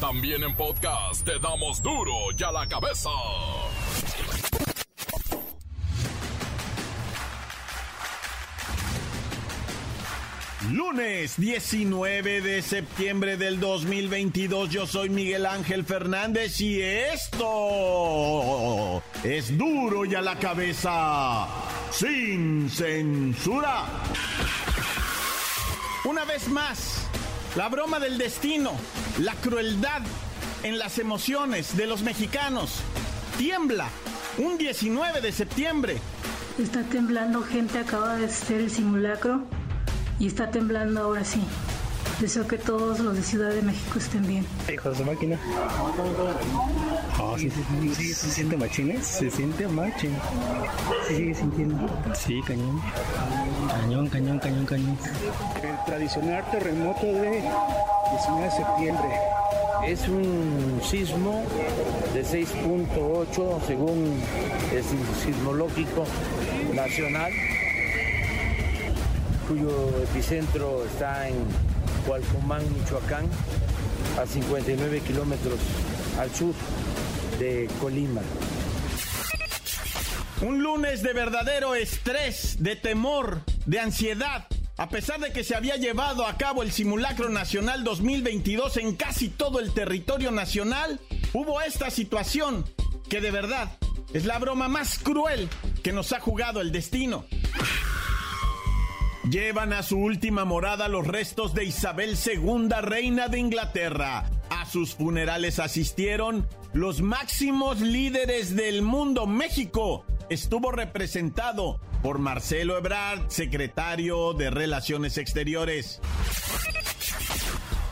También en podcast te damos duro y a la cabeza. Lunes 19 de septiembre del 2022, yo soy Miguel Ángel Fernández y esto es duro y a la cabeza, sin censura. Una vez más, la broma del destino, la crueldad en las emociones de los mexicanos. Tiembla un 19 de septiembre. Está temblando gente, acaba de hacer el simulacro y está temblando ahora sí. Deseo que todos los de Ciudad de México estén bien. Hijos de máquina. Oh, sí, sí, sí, sí, se siente machines, se siente machín. Sí, sigue sintiendo. Sí, cañón. Cañón, cañón, cañón, cañón. El tradicional terremoto de 19 de septiembre. Es un sismo de 6.8 según el sismológico nacional, cuyo epicentro está en Cualcomán, Michoacán, a 59 kilómetros al sur de Colima. Un lunes de verdadero estrés, de temor, de ansiedad. A pesar de que se había llevado a cabo el simulacro nacional 2022 en casi todo el territorio nacional, hubo esta situación que de verdad es la broma más cruel que nos ha jugado el destino. Llevan a su última morada los restos de Isabel II, reina de Inglaterra. A sus funerales asistieron los máximos líderes del mundo. México estuvo representado por Marcelo Ebrard, secretario de Relaciones Exteriores.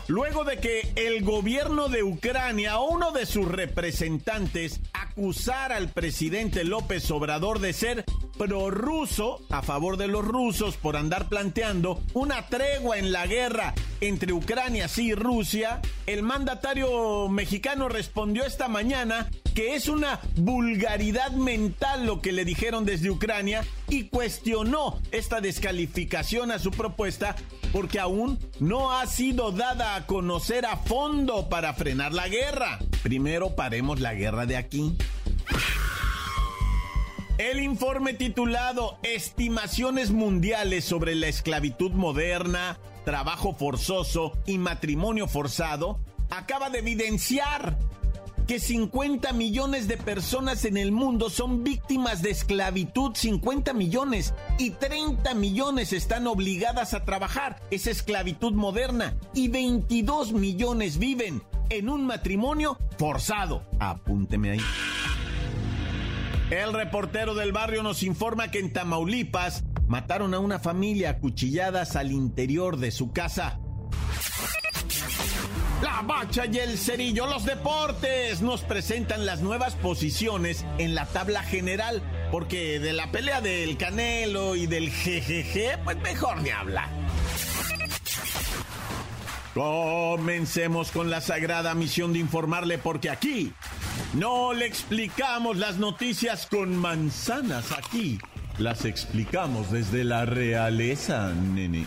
Luego de que el gobierno de Ucrania, uno de sus representantes, acusara al presidente López Obrador de ser prorruso, a favor de los rusos, por andar planteando una tregua en la guerra entre Ucrania y Rusia, el mandatario mexicano respondió esta mañana que es una vulgaridad mental lo que le dijeron desde Ucrania y cuestionó esta descalificación a su propuesta porque aún no ha sido dada a conocer a fondo para frenar la guerra. Primero paremos la guerra de aquí. El informe titulado Estimaciones Mundiales sobre la Esclavitud Moderna, Trabajo Forzoso y Matrimonio Forzado acaba de evidenciar que 50 millones de personas en el mundo son víctimas de esclavitud, 50 millones, y 30 millones están obligadas a trabajar, es esclavitud moderna, y 22 millones viven en un matrimonio forzado. Apúnteme ahí. El reportero del barrio nos informa que en Tamaulipas mataron a una familia a cuchilladas al interior de su casa. La bacha y el cerillo, los deportes, nos presentan las nuevas posiciones en la tabla general, porque de la pelea del Canelo y del GGG, pues mejor ni habla. Comencemos con la sagrada misión de informarle, porque aquí no le explicamos las noticias con manzanas, aquí las explicamos desde la realeza, nene.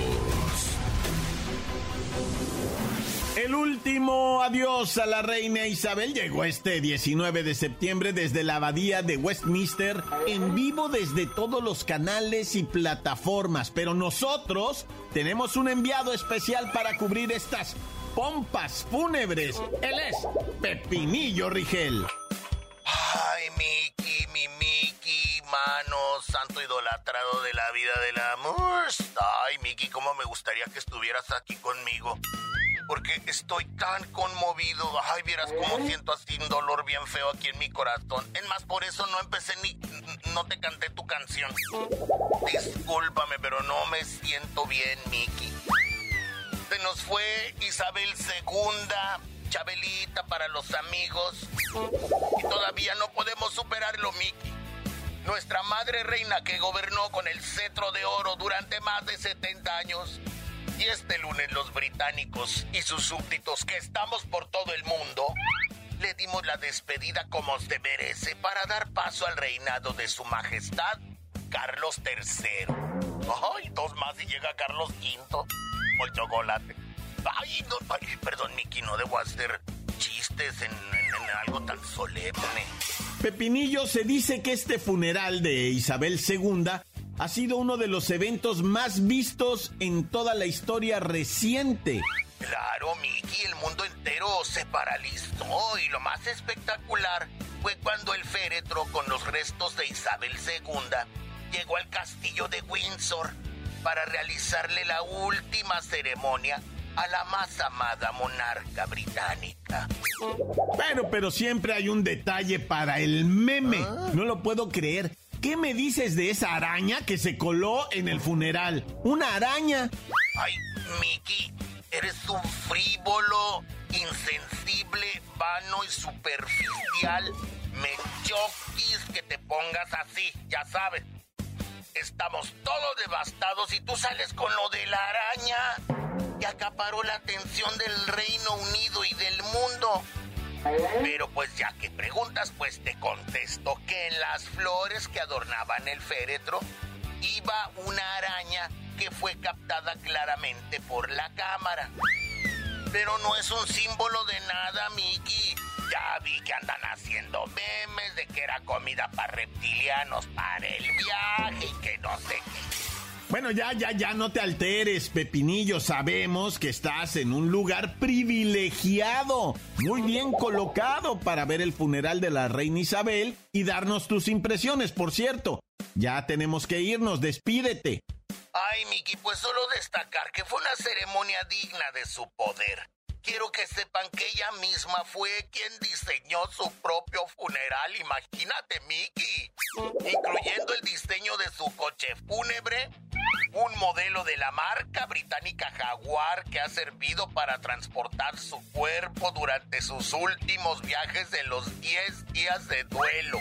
El último adiós a la reina Isabel llegó este 19 de septiembre desde la abadía de Westminster en vivo desde todos los canales y plataformas, pero nosotros tenemos un enviado especial para cubrir estas pompas fúnebres. Él es Pepinillo Rigel. Ay, Miki, mi Miki, mano, santo idolatrado de la vida del amor. Ay, Miki, cómo me gustaría que estuvieras aquí conmigo porque estoy tan conmovido. Ay, vieras cómo siento así un dolor bien feo aquí en mi corazón. Es más, por eso no empecé ni. No te canté tu canción. Discúlpame, pero no me siento bien, Miki. Se nos fue Isabel II, Chabelita para los amigos. Y todavía no podemos superarlo, Mickey. Nuestra madre reina que gobernó con el cetro de oro durante más de 70 años. Y este lunes los británicos y sus súbditos que estamos por todo el mundo le dimos la despedida como se merece para dar paso al reinado de su majestad Carlos III. Ay, dos más y llega Carlos V. O chocolate. Ay, no, perdón, Miki, no debo hacer chistes en, algo tan solemne. Pepinillo, se dice que este funeral de Isabel II ha sido uno de los eventos más vistos en toda la historia reciente. Claro, Miki, el mundo entero se paralizó y lo más espectacular fue cuando el féretro con los restos de Isabel II llegó al castillo de Windsor para realizarle la última ceremonia a la más amada monarca británica. Pero, pero siempre hay un detalle para el meme. Ah. No lo puedo creer. ¿Qué me dices de esa araña que se coló en el funeral? ¿Una araña? Ay, Mickey, eres un frívolo, insensible, vano y superficial. Me choquis que te pongas así, ya sabes. Estamos todos devastados y tú sales con lo de la araña que acaparó la atención del Reino Unido y del mundo. Pero pues ya que preguntas, pues te contesto que en las flores que adornaban el féretro iba una araña que fue captada claramente por la cámara. Pero no es un símbolo de nada, Mickey. Ya vi que andan haciendo memes de que era comida para reptilianos para el viaje y que no sé qué. Bueno, ya, ya, ya no te alteres, Pepinillo. Sabemos que estás en un lugar privilegiado, muy bien colocado para ver el funeral de la reina Isabel y darnos tus impresiones, por cierto. Ya tenemos que irnos, despídete. Ay, Miki, pues solo destacar que fue una ceremonia digna de su poder. Quiero que sepan que ella misma fue quien diseñó su propio funeral, imagínate, Mickey. Incluyendo el diseño de su coche fúnebre, un modelo de la marca británica Jaguar que ha servido para transportar su cuerpo durante sus últimos viajes de los 10 días de duelo.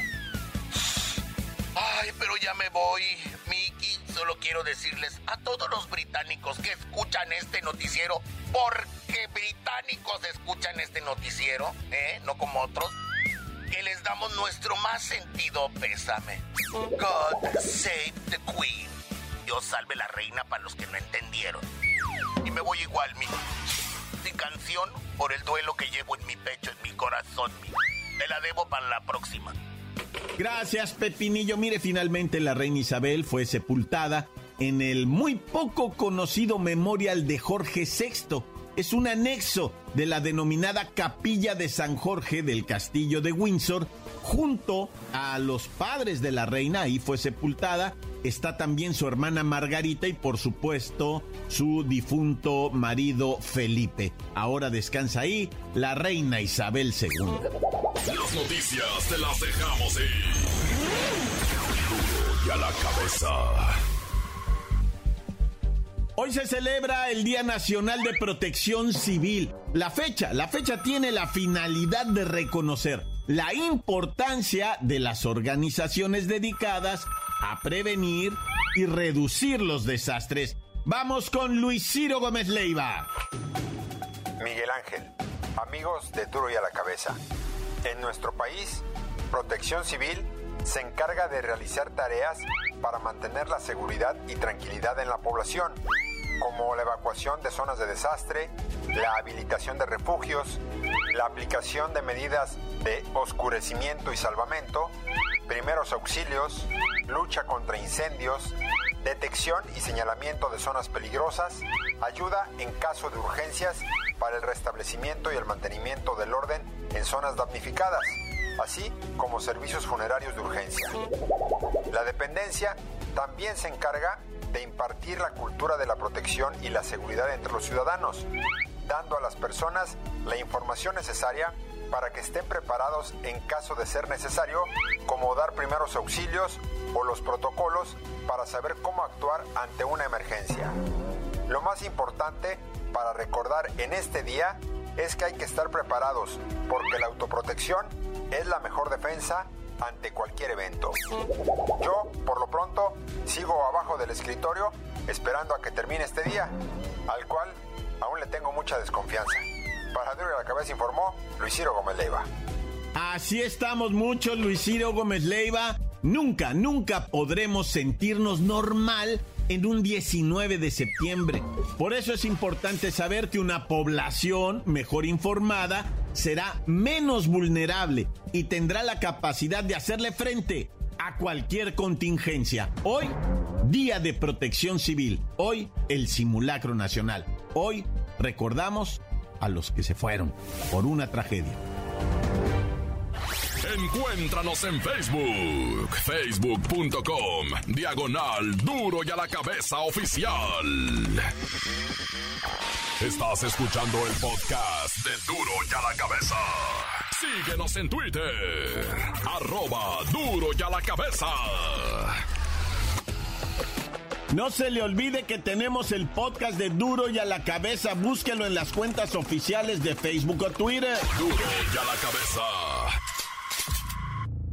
Ay, pero ya me voy, Mickey. Solo quiero decirles a todos los británicos que escuchan este noticiero, porque británicos escuchan este noticiero, ¿eh? No como otros, que les damos nuestro más sentido pésame. God save the Queen. Dios salve la reina para los que no entendieron. Y me voy igual, mi, mi canción por el duelo que llevo en mi pecho, en mi corazón, mi. La debo para la próxima. Gracias, Pepinillo. Mire, finalmente la reina Isabel fue sepultada en el muy poco conocido memorial de Jorge VI. Es un anexo de la denominada Capilla de San Jorge del Castillo de Windsor, junto a los padres de la reina, ahí fue sepultada. Está también su hermana Margarita y por supuesto su difunto marido Felipe. Ahora descansa ahí la reina Isabel II. Las noticias te las dejamos ir. y a la cabeza. Hoy se celebra el Día Nacional de Protección Civil. La fecha, la fecha tiene la finalidad de reconocer la importancia de las organizaciones dedicadas a prevenir y reducir los desastres. Vamos con Luis Ciro Gómez Leiva. Miguel Ángel, amigos de Duro y a la Cabeza. En nuestro país, Protección Civil se encarga de realizar tareas para mantener la seguridad y tranquilidad en la población, como la evacuación de zonas de desastre, la habilitación de refugios, la aplicación de medidas de oscurecimiento y salvamento, primeros auxilios, lucha contra incendios, detección y señalamiento de zonas peligrosas, ayuda en caso de urgencias para el restablecimiento y el mantenimiento del orden en zonas damnificadas, así como servicios funerarios de urgencia. La dependencia también se encarga de impartir la cultura de la protección y la seguridad entre los ciudadanos, dando a las personas la información necesaria para que estén preparados en caso de ser necesario, como dar primeros auxilios o los protocolos para saber cómo actuar ante una emergencia. Lo más importante para recordar en este día es que hay que estar preparados, porque la autoprotección es la mejor defensa ante cualquier evento. Yo, por lo pronto, sigo abajo del escritorio esperando a que termine este día, al cual aún le tengo mucha desconfianza. Para Duro la Cabeza informó Luis Ciro Gómez Leiva. Así estamos muchos, Luis Ciro Gómez Leiva. Nunca, nunca podremos sentirnos normal en un 19 de septiembre. Por eso es importante saber que una población mejor informada será menos vulnerable y tendrá la capacidad de hacerle frente a cualquier contingencia. Hoy, Día de Protección Civil. Hoy, el simulacro nacional. Hoy, recordamos a los que se fueron por una tragedia. Encuéntranos en Facebook, facebook.com, diagonal duro y a la cabeza oficial. Estás escuchando el podcast de duro y a la cabeza. Síguenos en Twitter, arroba duro y a la cabeza. No se le olvide que tenemos el podcast de Duro y a la cabeza. Búsquelo en las cuentas oficiales de Facebook o Twitter. Duro y a la cabeza.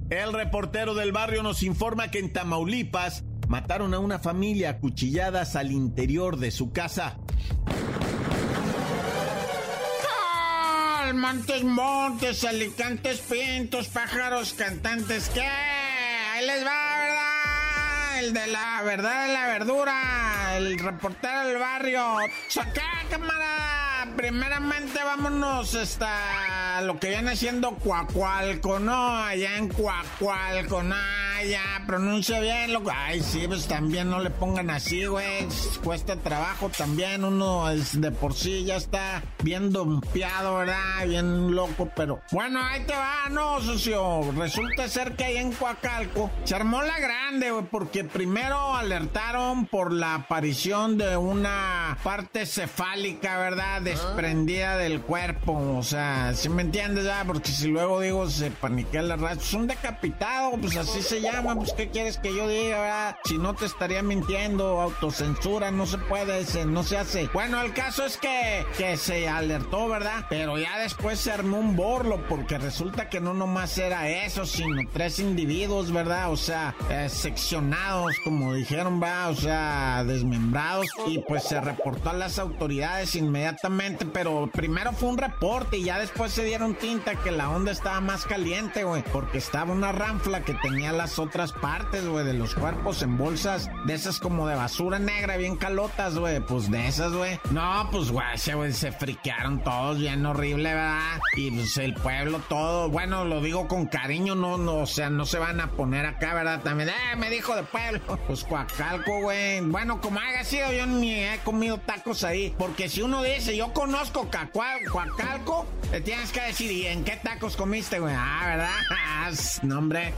El reportero del barrio nos informa que en Tamaulipas mataron a una familia a cuchilladas al interior de su casa. Montes, montes, alicantes, pintos, pájaros, cantantes, ¿qué? Ahí les va, ¿verdad? El de la verdad de la verdura, el reportero del barrio. ¡Saca, cámara! Primeramente vámonos hasta lo que viene siendo Cuacualco, ¿no? Allá en Cuacualco, ¿no? Ya, pronuncia bien, loco. Ay, sí, pues también no le pongan así, güey. Cuesta trabajo también. Uno es de por sí ya está bien dompeado, ¿verdad? Bien loco, pero bueno, ahí te va, no, socio. Resulta ser que ahí en Coacalco se armó la grande, güey, porque primero alertaron por la aparición de una parte cefálica, ¿verdad? Desprendida del cuerpo. O sea, si me entiendes, ya? Porque si luego digo se paniquea la raza, es un decapitado, pues así se llama, pues ¿qué quieres que yo diga, verdad? Si no te estaría mintiendo, autocensura, no se puede, se, no se hace. Bueno, el caso es que, que se alertó, ¿verdad? Pero ya después se armó un borlo, porque resulta que no nomás era eso, sino tres individuos, ¿verdad? O sea, eh, seccionados, como dijeron, va, o sea, desmembrados. Y pues se reportó a las autoridades inmediatamente, pero primero fue un reporte y ya después se dieron tinta que la onda estaba más caliente, güey, porque estaba una ranfla que tenía las otras partes, güey, de los cuerpos en bolsas de esas como de basura negra, bien calotas, güey, pues de esas, güey. No, pues, güey, güey, se friquearon todos bien horrible, ¿verdad? Y pues el pueblo todo, bueno, lo digo con cariño, no, no, o sea, no se van a poner acá, ¿verdad? También, eh, me dijo de pueblo. Pues Coacalco, güey. Bueno, como haya sido, yo ni he comido tacos ahí. Porque si uno dice, yo conozco Coacalco, le tienes que decir, ¿y en qué tacos comiste, güey? Ah, ¿verdad? Ah, no, hombre.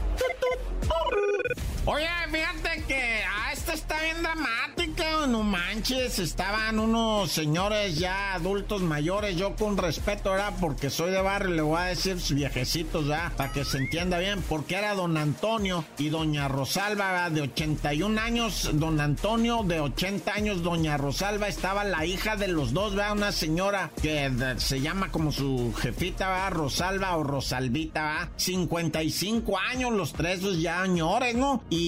Oye, fíjate que ah, esta está bien dramática, no manches. Estaban unos señores ya adultos mayores, yo con respeto, ¿verdad? Porque soy de barrio, le voy a decir viejecitos, ¿verdad? Para que se entienda bien, porque era don Antonio y doña Rosalba, ¿verdad? de 81 años, don Antonio, de 80 años, doña Rosalba, estaba la hija de los dos, ¿verdad? Una señora que se llama como su jefita, ¿verdad? Rosalba o Rosalvita, ¿verdad? 55 años, los tres, pues ya señores, ¿no? Y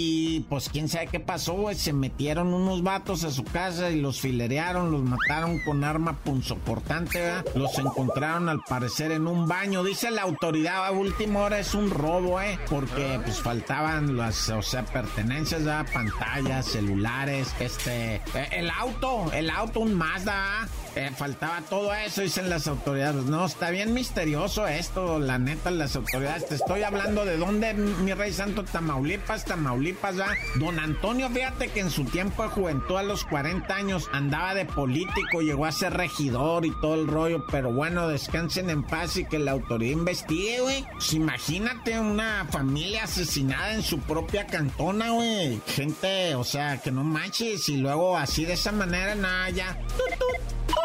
pues quién sabe qué pasó. Se metieron unos vatos a su casa y los filerearon, los mataron con arma punzocortante, ¿verdad? Los encontraron al parecer en un baño. Dice la autoridad a última hora es un robo, ¿eh? Porque pues faltaban las, o sea, pertenencias, ¿verdad? Pantallas, celulares, este, eh, el auto, el auto, un Mazda, eh, faltaba todo eso, dicen las autoridades. No, está bien misterioso esto, la neta, las autoridades. Te estoy hablando de dónde, mi rey santo, Tamaulipas, Tamaulipas, ¿va? Don Antonio, fíjate que en su tiempo de juventud, a los 40 años, andaba de político, llegó a ser regidor y todo el rollo, pero bueno, descansen en paz y que la autoridad investigue, güey. Pues imagínate una familia asesinada en su propia cantona, güey. Gente, o sea, que no manches, y luego así de esa manera, nada, ya. ¡Tut,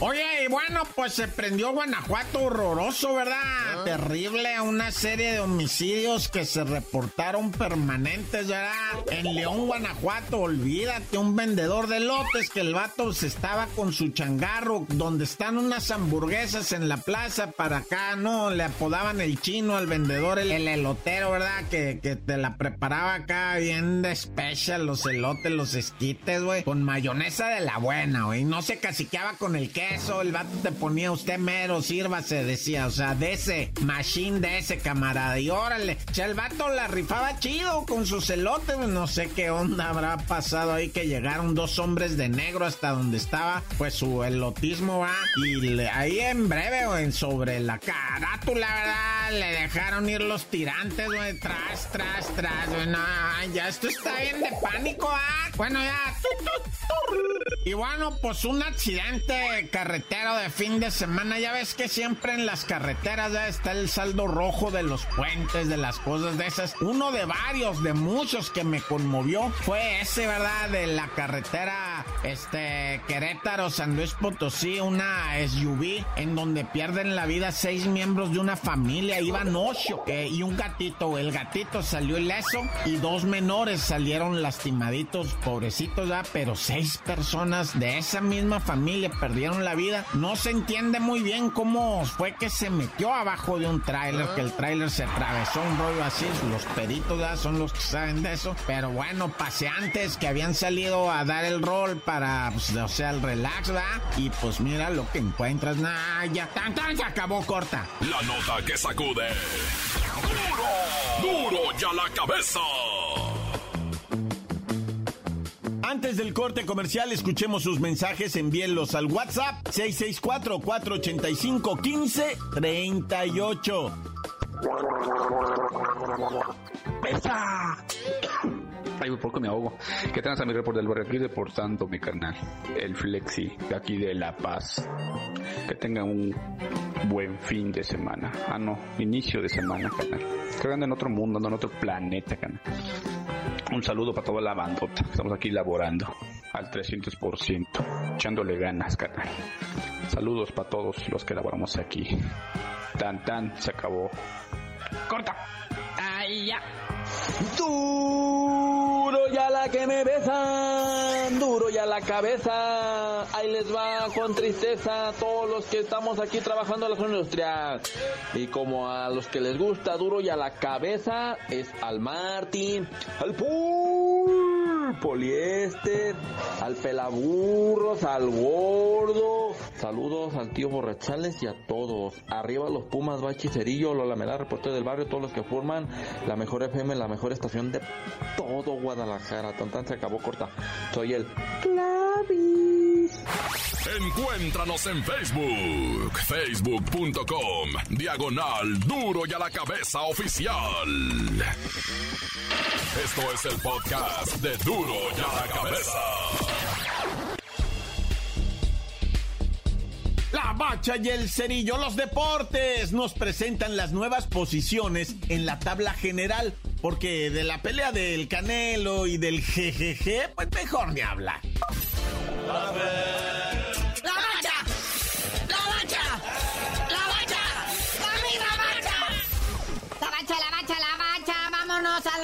Oye, y bueno, pues se prendió Guanajuato horroroso, ¿verdad? Ah. Terrible, una serie de homicidios que se reportaron permanentes, ¿verdad? En León, Guanajuato, olvídate, un vendedor de lotes que el vato se estaba con su changarro, donde están unas hamburguesas en la plaza para acá, ¿no? Le apodaban el chino al vendedor, el, el elotero, ¿verdad? Que, que te la preparaba acá bien de special, los elotes, los esquites, güey, con mayonesa de la buena, güey. No se caciqueaba con el queso, el vato te ponía usted mero, sírvase, decía, o sea, de ese machine, de ese camarada. Y órale, o sea, el vato la rifaba chido con sus elotes, no sé qué onda habrá pasado ahí que llegaron dos hombres de negro hasta donde estaba, pues su elotismo va. Y ahí en breve, güey, sobre la carátula, ¿verdad? Le dejaron ir los tirantes, güey, tras, tras, tras, güey. No, ya esto está bien de pánico, ¿ah? Bueno, ya. Y bueno, pues un accidente carretero de fin de semana. Ya ves que siempre en las carreteras ya está el saldo rojo de los puentes, de las cosas de esas. Uno de varios, de muchos que me conmovió fue ese, ¿verdad? De la carretera, este, Querétaro, San Potosí, una SUV en donde pierden la vida seis miembros de una familia. Iban ocho y un gatito. El gatito salió ileso y dos menores salieron lastimaditos, pobrecitos, ¿verdad? Pero seis personas de esa misma familia perdieron la vida. No se entiende muy bien cómo fue que se metió abajo de un tráiler, que el tráiler se atravesó un rollo así. Los peritos ¿verdad? son los que saben de eso. Pero bueno, paseantes que habían salido a dar el rol pues, o sea, el relax, ¿verdad? Y pues mira lo que encuentras. Nah, ya tan tan se acabó corta. La nota que sacude. ¡Duro! ¡Duro ya la cabeza! Antes del corte comercial, escuchemos sus mensajes, envíenlos al WhatsApp 664-485-1538. Ay, por poco me ahogo. ¿Qué tal, mi report del barrio? Aquí reportando mi canal, el Flexi, de aquí de La Paz. Que tengan un buen fin de semana. Ah, no, inicio de semana, canal. Andan en otro mundo, en otro planeta, canal. Un saludo para toda la bandota. Estamos aquí laborando al 300%, echándole ganas, canal. Saludos para todos los que laboramos aquí. Tan tan, se acabó. Corta. Ay, ya. Duro ya la que me besan, duro ya la cabeza. Ahí les va con tristeza todos los que estamos aquí trabajando en la zona industrial. Y como a los que les gusta duro ya la cabeza, es al Martín, al Pul, poliéster, al pelaburros, al gordo. Saludos al tío Borrachales y a todos. Arriba los Pumas, Bachi Cerillo, Lola Melá, reportero del barrio, todos los que forman la mejor FM, la mejor estación de todo Guadalajara. Tan tan se acabó corta. Soy el Clavis. Encuéntranos en Facebook, facebook.com, diagonal duro y a la cabeza oficial. Esto es el podcast de duro y a la cabeza. La bacha y el cerillo, los deportes, nos presentan las nuevas posiciones en la tabla general. Porque de la pelea del Canelo y del GGG, pues mejor ni hablar. ¡La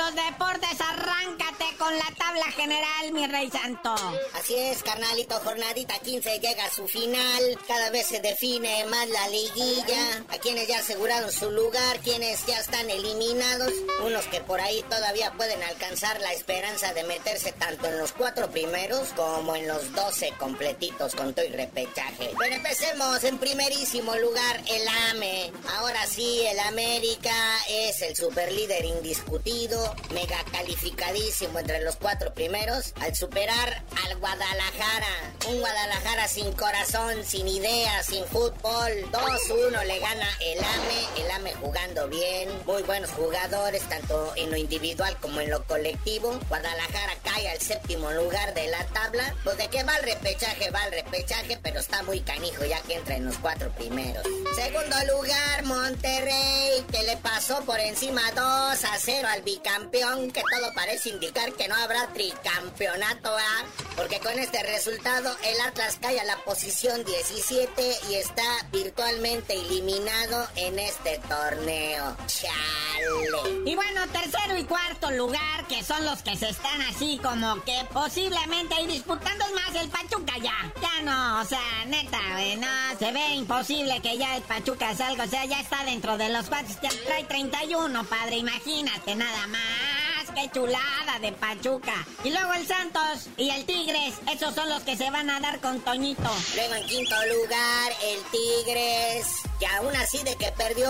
los deportes. Arráncate con la tabla general, mi rey santo. Así es, carnalito, jornadita 15 llega a su final. Cada vez se define más la liguilla. A quienes ya aseguraron su lugar, quienes ya están eliminados. Unos que por ahí todavía pueden alcanzar la esperanza de meterse tanto en los cuatro primeros como en los 12 completitos con todo repechaje. Pero empecemos en primerísimo lugar el AME. Ahora sí, el América es el superlíder indiscutido, mega calificadísimo entre los cuatro primeros, al superar al Guadalajara. Un Guadalajara sin corazón, sin ideas, sin fútbol. 2-1 le gana el AME, el AME jugando bien, muy buenos jugadores, tanto en lo individual como en lo colectivo. Guadalajara cae al séptimo lugar de la tabla. Pues de qué va el repechaje, va el repechaje, pero está muy canijo ya que entra en los cuatro primeros. Segundo lugar, Monterrey, que le pasó por encima 2 a 0 al bicampeón, que todo parece indicar que no habrá tricampeonato, ¿ah? Porque con este resultado el Atlas cae a la posición 17 y está virtualmente eliminado en este torneo. Chale. Y bueno, tercero y cuarto lugar, que son los que se están así como que posiblemente ahí disputando más el Pachuca ya. Ya no, o sea, neta, no, se ve imposible que ya el Pachuca salga, o sea, ya está dentro de los cuatro, ya trae 31, padre, imagínate nada más. Qué chulada de Pachuca. Y luego el Santos y el Tigres, esos son los que se van a dar con Toñito. Luego en quinto lugar, el Tigres que aún así de que perdió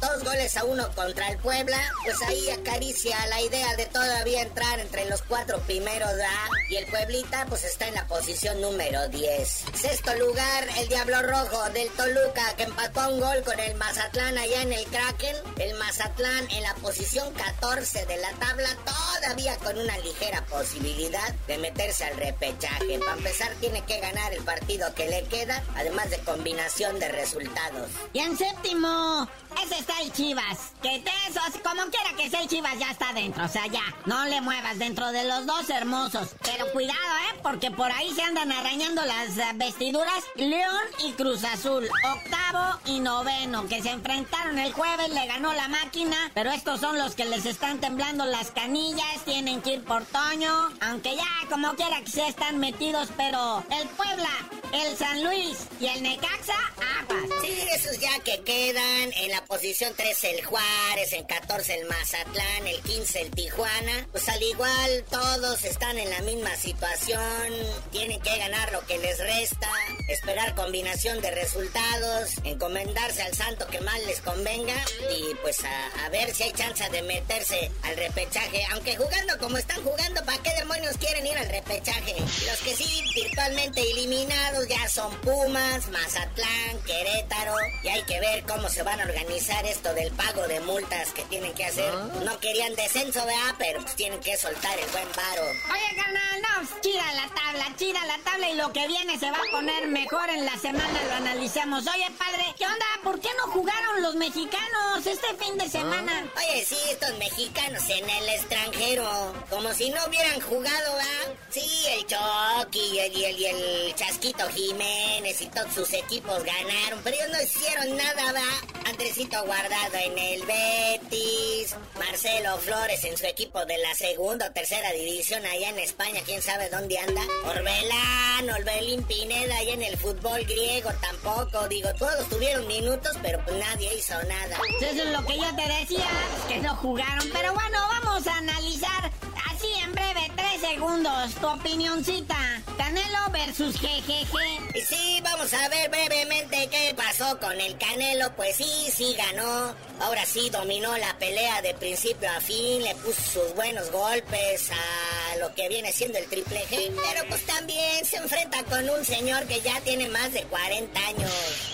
dos goles a uno contra el Puebla, pues ahí acaricia la idea de todavía entrar entre los cuatro primeros, ¿verdad? Y el Pueblita pues está en la posición número 10. Sexto lugar, el Diablo Rojo del Toluca que empató un gol con el Mazatlán allá en el Kraken. El Mazatlán en la posición 14 de la tabla, todavía con una ligera posibilidad de meterse al repechaje. Para empezar tiene que ganar el partido que le queda, además de combinación de resultados. Y en séptimo, ese está el Chivas. Que de esos, como quiera que sea el Chivas, ya está dentro. O sea, ya, no le muevas dentro de los dos hermosos. Pero cuidado, ¿eh? Porque por ahí se andan arañando las eh, vestiduras León y Cruz Azul. Octavo y noveno, que se enfrentaron el jueves, le ganó la máquina. Pero estos son los que les están temblando las canillas. Tienen que ir por Toño. Aunque ya, como quiera que sea, están metidos. Pero el Puebla, el San Luis y el Necaxa, aguas. Sí, esos ya que quedan en la posición 13 el Juárez, en 14 el Mazatlán, el 15 el Tijuana. Pues al igual todos están en la misma situación, tienen que ganar lo que les resta, esperar combinación de resultados, encomendarse al santo que más les convenga y pues a, a ver si hay chance de meterse al repechaje. Aunque jugando como están jugando, ¿para qué demonios quieren ir al repechaje? Los que sí virtualmente eliminados ya son Pumas, Mazatlán, Querétaro y hay que ver cómo se van a organizar esto del pago de multas que tienen que hacer. No querían descenso, ¿verdad? Pero pues tienen que soltar el buen varo. Oye, carnal, no, pues, chida la tabla, chida la tabla y lo que viene se va a poner mejor en la semana, lo analizamos. Oye, padre, ¿qué onda? ¿Por qué no jugaron los mexicanos este fin de semana? Oye, sí, estos mexicanos en el extranjero, como si no hubieran jugado, ¿va? Sí, el Chucky y el, y el, y el Chasquito Jiménez y todos sus equipos ganaron, pero ellos no hicieron nada, ¿va? Andresito Guardado en el Betis, Marcelo Flores en su equipo de la segunda o tercera división allá en España, quién sabe dónde anda. Orbelán, Orbelín Pineda allá en el fútbol griego tampoco, digo, todos tuvieron minutos, pero pues nadie hizo nada. Eso es lo que yo te decía, que no jugaron. Pero bueno, vamos a analizar así en breve, tres segundos, tu opinioncita. Canelo versus GGG. Sí, vamos a ver brevemente qué pasó con el Canelo. Pues sí, sí ganó. Ahora sí dominó la pelea de principio a fin. Le puso sus buenos golpes a lo que viene siendo el triple G. Pero pues también se enfrenta con un señor que ya tiene más de 40 años.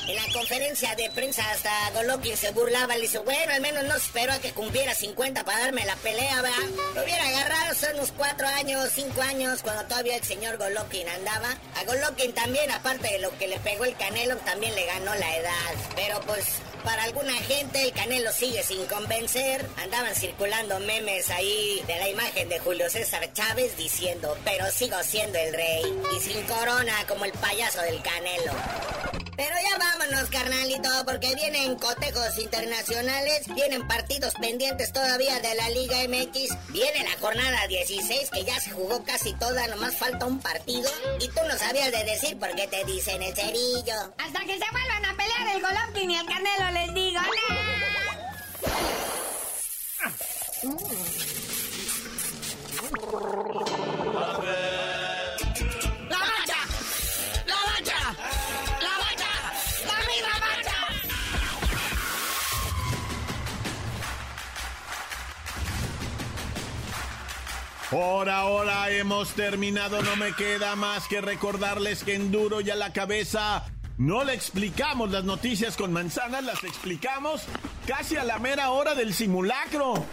En la conferencia de prensa hasta Golovkin se burlaba. Le dice, bueno, al menos no esperó a que cumpliera 50 para darme la pelea, ¿verdad? Lo hubiera agarrado hace unos 4 años, 5 años, cuando todavía el señor Golovkin andaba. A Golovkin también, aparte de lo que le pegó el Canelo, también le ganó la edad. Pero pues para alguna gente el Canelo sigue sin convencer. Andaban circulando memes ahí de la imagen de Julio César Chávez diciendo, pero sigo siendo el rey. Y sin corona como el payaso del Canelo. Pero ya vámonos, carnalito, porque vienen cotejos internacionales, vienen partidos pendientes todavía de la Liga MX, viene la jornada 16 que ya se jugó casi toda, nomás falta un partido, y tú no sabías de decir por qué te dicen el cerillo. Hasta que se vuelvan a pelear el Golovkin y el Canelo, les digo, ¡La Por ahora hemos terminado, no me queda más que recordarles que en duro y a la cabeza no le explicamos las noticias con manzanas, las explicamos casi a la mera hora del simulacro.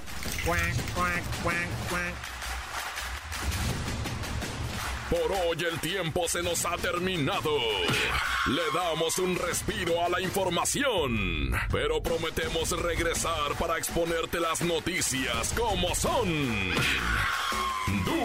Por hoy el tiempo se nos ha terminado. Le damos un respiro a la información, pero prometemos regresar para exponerte las noticias como son.